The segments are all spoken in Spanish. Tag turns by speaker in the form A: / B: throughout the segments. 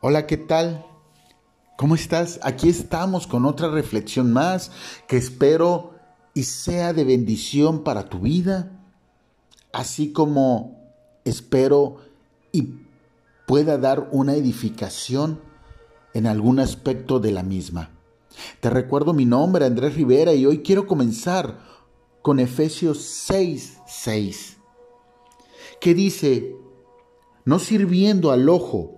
A: Hola, ¿qué tal? ¿Cómo estás? Aquí estamos con otra reflexión más que espero y sea de bendición para tu vida, así como espero y pueda dar una edificación en algún aspecto de la misma. Te recuerdo mi nombre, Andrés Rivera, y hoy quiero comenzar con Efesios 6, 6, que dice, no sirviendo al ojo,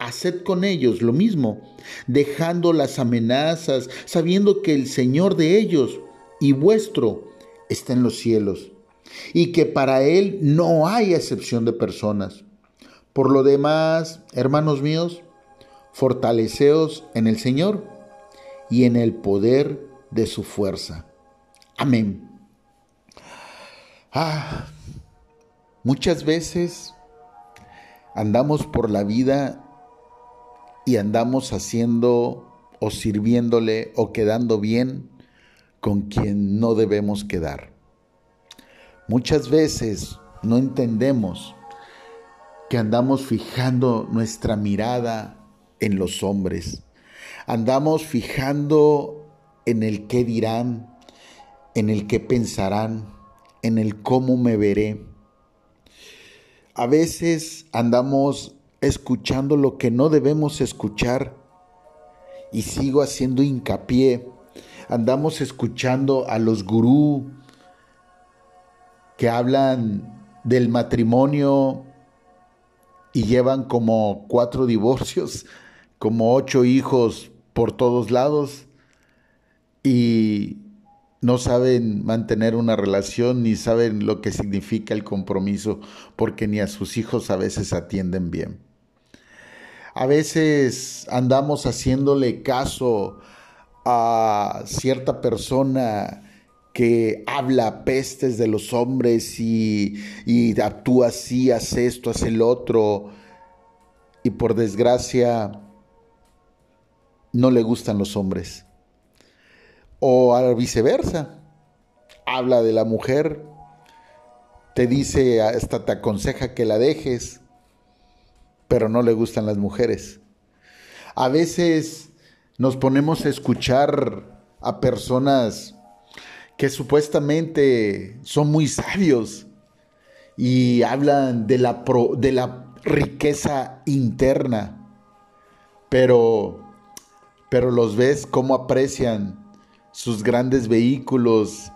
A: haced con ellos lo mismo, dejando las amenazas, sabiendo que el Señor de ellos y vuestro está en los cielos, y que para Él no hay excepción de personas. Por lo demás, hermanos míos, fortaleceos en el Señor y en el poder de su fuerza. Amén. Ah, muchas veces andamos por la vida y andamos haciendo o sirviéndole o quedando bien con quien no debemos quedar. Muchas veces no entendemos que andamos fijando nuestra mirada en los hombres. Andamos fijando en el qué dirán, en el qué pensarán, en el cómo me veré. A veces andamos escuchando lo que no debemos escuchar y sigo haciendo hincapié. Andamos escuchando a los gurú que hablan del matrimonio y llevan como cuatro divorcios, como ocho hijos por todos lados y no saben mantener una relación ni saben lo que significa el compromiso porque ni a sus hijos a veces atienden bien. A veces andamos haciéndole caso a cierta persona que habla pestes de los hombres y, actúa así, hace esto, hace el otro, y por desgracia no le gustan los hombres. O a viceversa, habla de la mujer, te dice, hasta te aconseja que la dejes, pero no le gustan las mujeres. A veces nos ponemos a escuchar a personas que supuestamente son muy sabios y hablan de la, de la riqueza interna, pero, pero los ves cómo aprecian sus grandes vehículos,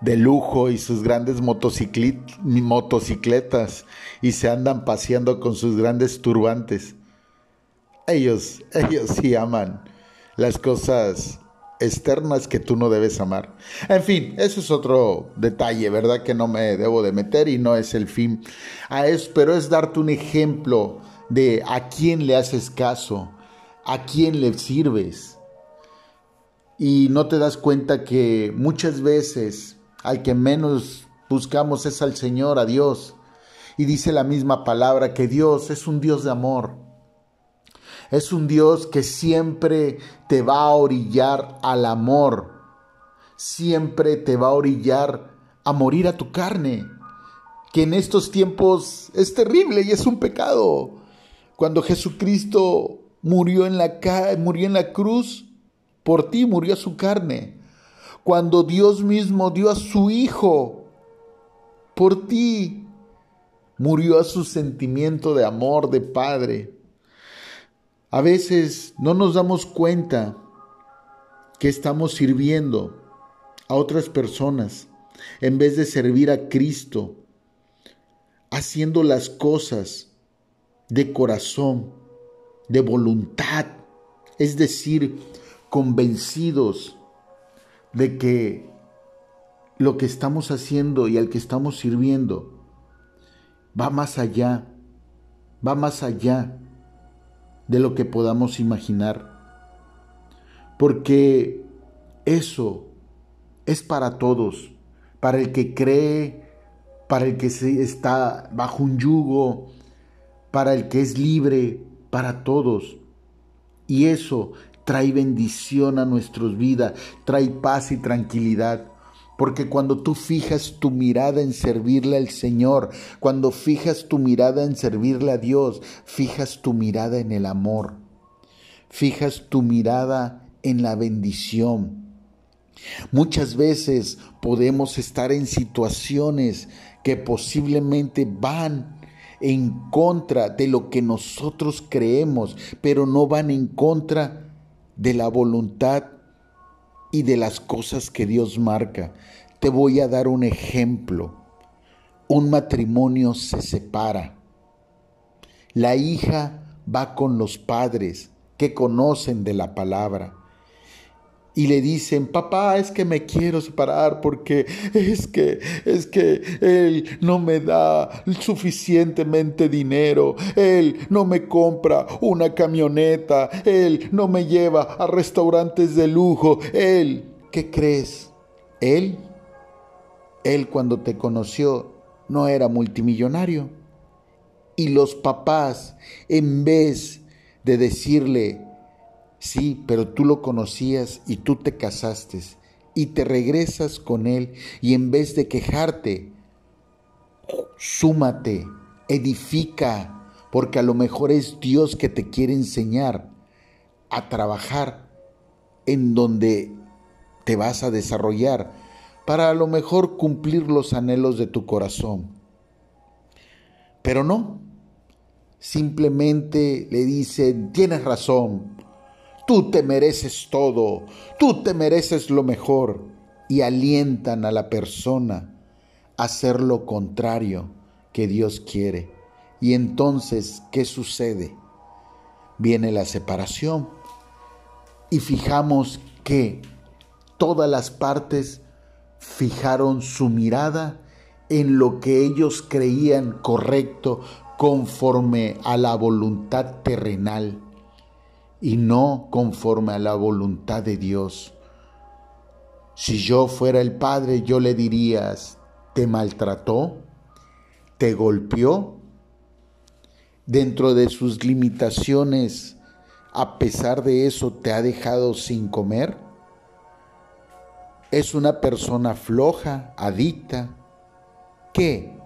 A: de lujo y sus grandes motocicletas y se andan paseando con sus grandes turbantes. Ellos, ellos sí aman las cosas externas que tú no debes amar. En fin, eso es otro detalle, ¿verdad? Que no me debo de meter y no es el fin. A eso, pero es darte un ejemplo de a quién le haces caso, a quién le sirves. Y no te das cuenta que muchas veces al que menos buscamos es al Señor, a Dios. Y dice la misma palabra que Dios es un Dios de amor. Es un Dios que siempre te va a orillar al amor. Siempre te va a orillar a morir a tu carne. Que en estos tiempos es terrible y es un pecado. Cuando Jesucristo murió en la, murió en la cruz, por ti murió su carne cuando Dios mismo dio a su Hijo por ti, murió a su sentimiento de amor de Padre. A veces no nos damos cuenta que estamos sirviendo a otras personas en vez de servir a Cristo, haciendo las cosas de corazón, de voluntad, es decir, convencidos de que lo que estamos haciendo y al que estamos sirviendo va más allá, va más allá de lo que podamos imaginar. porque eso es para todos, para el que cree, para el que está bajo un yugo, para el que es libre, para todos. Y eso trae bendición a nuestras vidas, trae paz y tranquilidad. Porque cuando tú fijas tu mirada en servirle al Señor, cuando fijas tu mirada en servirle a Dios, fijas tu mirada en el amor, fijas tu mirada en la bendición. Muchas veces podemos estar en situaciones que posiblemente van en contra de lo que nosotros creemos, pero no van en contra de la voluntad y de las cosas que Dios marca. Te voy a dar un ejemplo. Un matrimonio se separa. La hija va con los padres que conocen de la palabra y le dicen, papá, es que me quiero separar porque es que, es que él no me da suficientemente dinero, él no me compra una camioneta, él no me lleva a restaurantes de lujo, él, ¿qué crees? Él, él cuando te conoció no era multimillonario. Y los papás, en vez de decirle, Sí, pero tú lo conocías y tú te casaste y te regresas con él y en vez de quejarte, súmate, edifica, porque a lo mejor es Dios que te quiere enseñar a trabajar en donde te vas a desarrollar para a lo mejor cumplir los anhelos de tu corazón. Pero no, simplemente le dicen, tienes razón, tú te mereces todo, tú te mereces lo mejor, y alientan a la persona a hacer lo contrario que Dios quiere. Y entonces, ¿qué sucede? Viene la separación y fijamos que todas las partes fijaron su mirada en lo que ellos creían correcto conforme a la voluntad terrenal y no conforme a la voluntad de Dios. Si yo fuera el padre, yo le dirías, ¿te maltrató? ¿Te golpeó? Dentro de sus limitaciones, a pesar de eso, te ha dejado sin comer? ¿Es una persona floja, adicta? ¿Qué?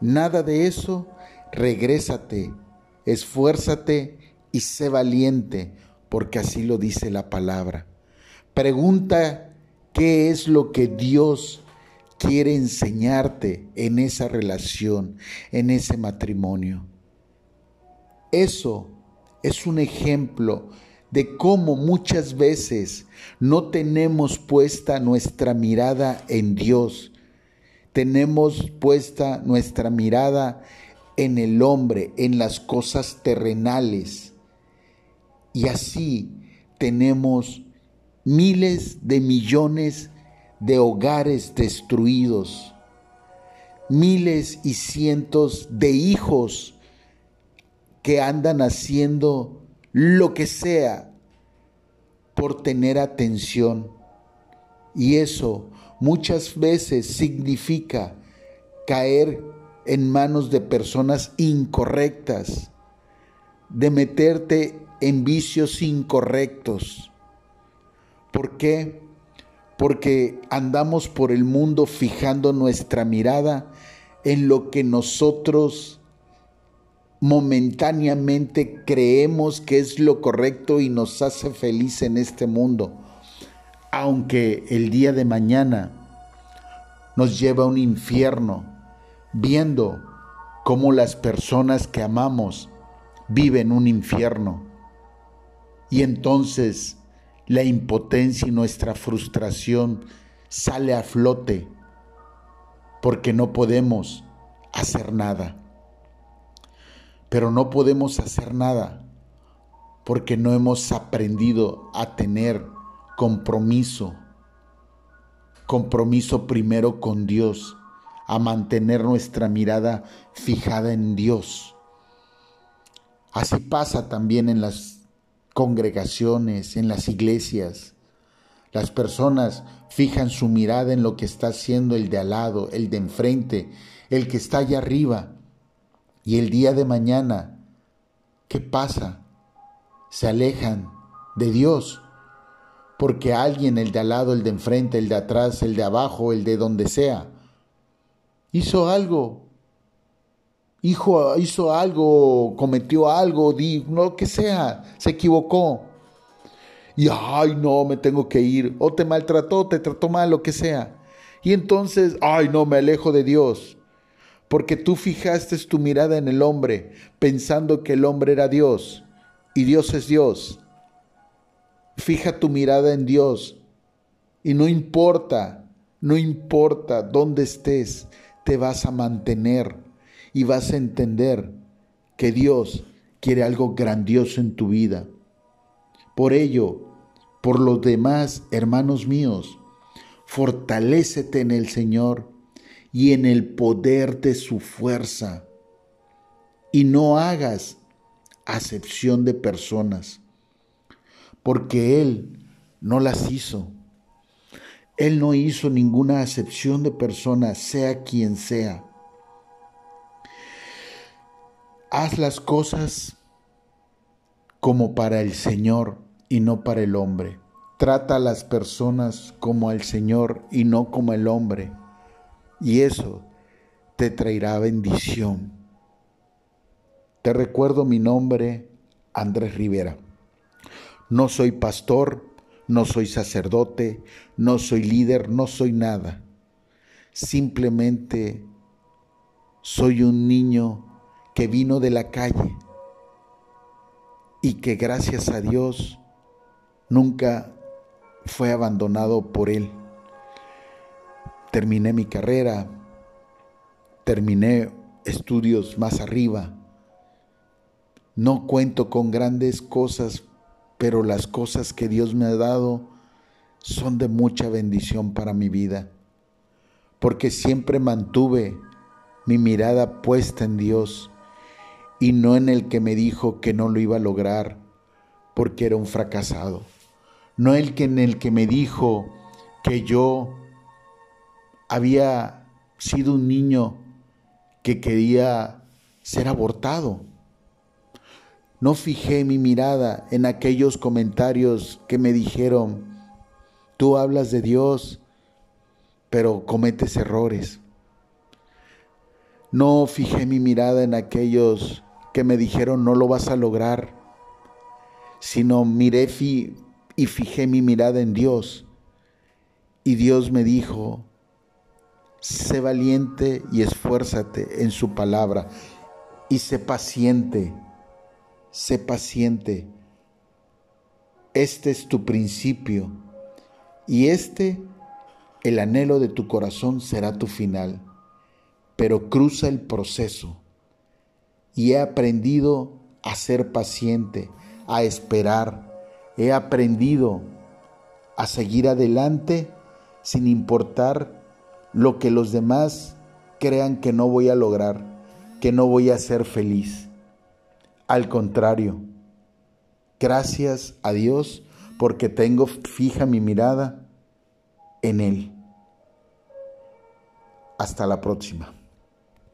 A: Nada de eso. Regrésate, esfuérzate y sé valiente, porque así lo dice la palabra. Pregunta qué es lo que Dios quiere enseñarte en esa relación, en ese matrimonio. Eso es un ejemplo de cómo muchas veces no tenemos puesta nuestra mirada en Dios, tenemos puesta nuestra mirada en el hombre, en las cosas terrenales y así tenemos miles de millones de hogares destruidos, miles y cientos de hijos que andan haciendo lo que sea por tener atención. Y eso muchas veces significa caer en manos de personas incorrectas, de meterte en vicios incorrectos. ¿Por qué? Porque andamos por el mundo fijando nuestra mirada en lo que nosotros momentáneamente creemos que es lo correcto y nos hace feliz en este mundo, aunque el día de mañana nos lleva a un infierno, viendo cómo las personas que amamos viven un infierno. Y entonces la impotencia y nuestra frustración sale a flote porque no podemos hacer nada. Pero no podemos hacer nada porque no hemos aprendido a tener compromiso. Compromiso primero con Dios, a mantener nuestra mirada fijada en Dios. Así pasa también en las congregaciones, en las iglesias. Las personas fijan su mirada en lo que está haciendo el de al lado, el de enfrente, el que está allá arriba. Y el día de mañana, ¿qué pasa? Se alejan de Dios porque alguien, el de al lado, el de enfrente, el de atrás, el de abajo, el de donde sea, hizo algo, hijo, hizo algo, cometió algo, di, lo que sea, se equivocó. Y ay, no, me tengo que ir. O te maltrató, te trató mal, lo que sea. Y entonces, ay, no, me alejo de Dios. Porque tú fijaste tu mirada en el hombre, pensando que el hombre era Dios. Y Dios es Dios. Fija tu mirada en Dios y no importa, no importa dónde estés, te vas a mantener y vas a entender que Dios quiere algo grandioso en tu vida. Por ello, por los demás, hermanos míos, fortalécete en el Señor y en el poder de su fuerza. Y no hagas acepción de personas porque Él no las hizo. Él no hizo ninguna acepción de persona, sea quien sea. Haz las cosas como para el Señor y no para el hombre. Trata a las personas como al Señor y no como el hombre. Y eso te traerá bendición. Te recuerdo mi nombre, Andrés Rivera. No soy pastor, no soy sacerdote, no soy líder, no soy nada. Simplemente soy un niño que vino de la calle y que gracias a Dios nunca fue abandonado por Él. Terminé mi carrera, terminé estudios más arriba. No cuento con grandes cosas pero las cosas que Dios me ha dado son de mucha bendición para mi vida, porque siempre mantuve mi mirada puesta en Dios y no en el que me dijo que no lo iba a lograr porque era un fracasado, no el que en el que me dijo que yo había sido un niño que quería ser abortado no fijé mi mirada en aquellos comentarios que me dijeron, tú hablas de Dios, pero cometes errores. No fijé mi mirada en aquellos que me dijeron, no lo vas a lograr, sino miré y fijé mi mirada en Dios. Y Dios me dijo, sé valiente y esfuérzate en su palabra y sé paciente sé paciente. Este es tu principio y este, el anhelo de tu corazón, será tu final. Pero cruza el proceso y he aprendido a ser paciente, a esperar. He aprendido a seguir adelante sin importar lo que los demás crean que no voy a lograr, que no voy a ser feliz. Al contrario, gracias a Dios porque tengo fija mi mirada en Él. Hasta la próxima.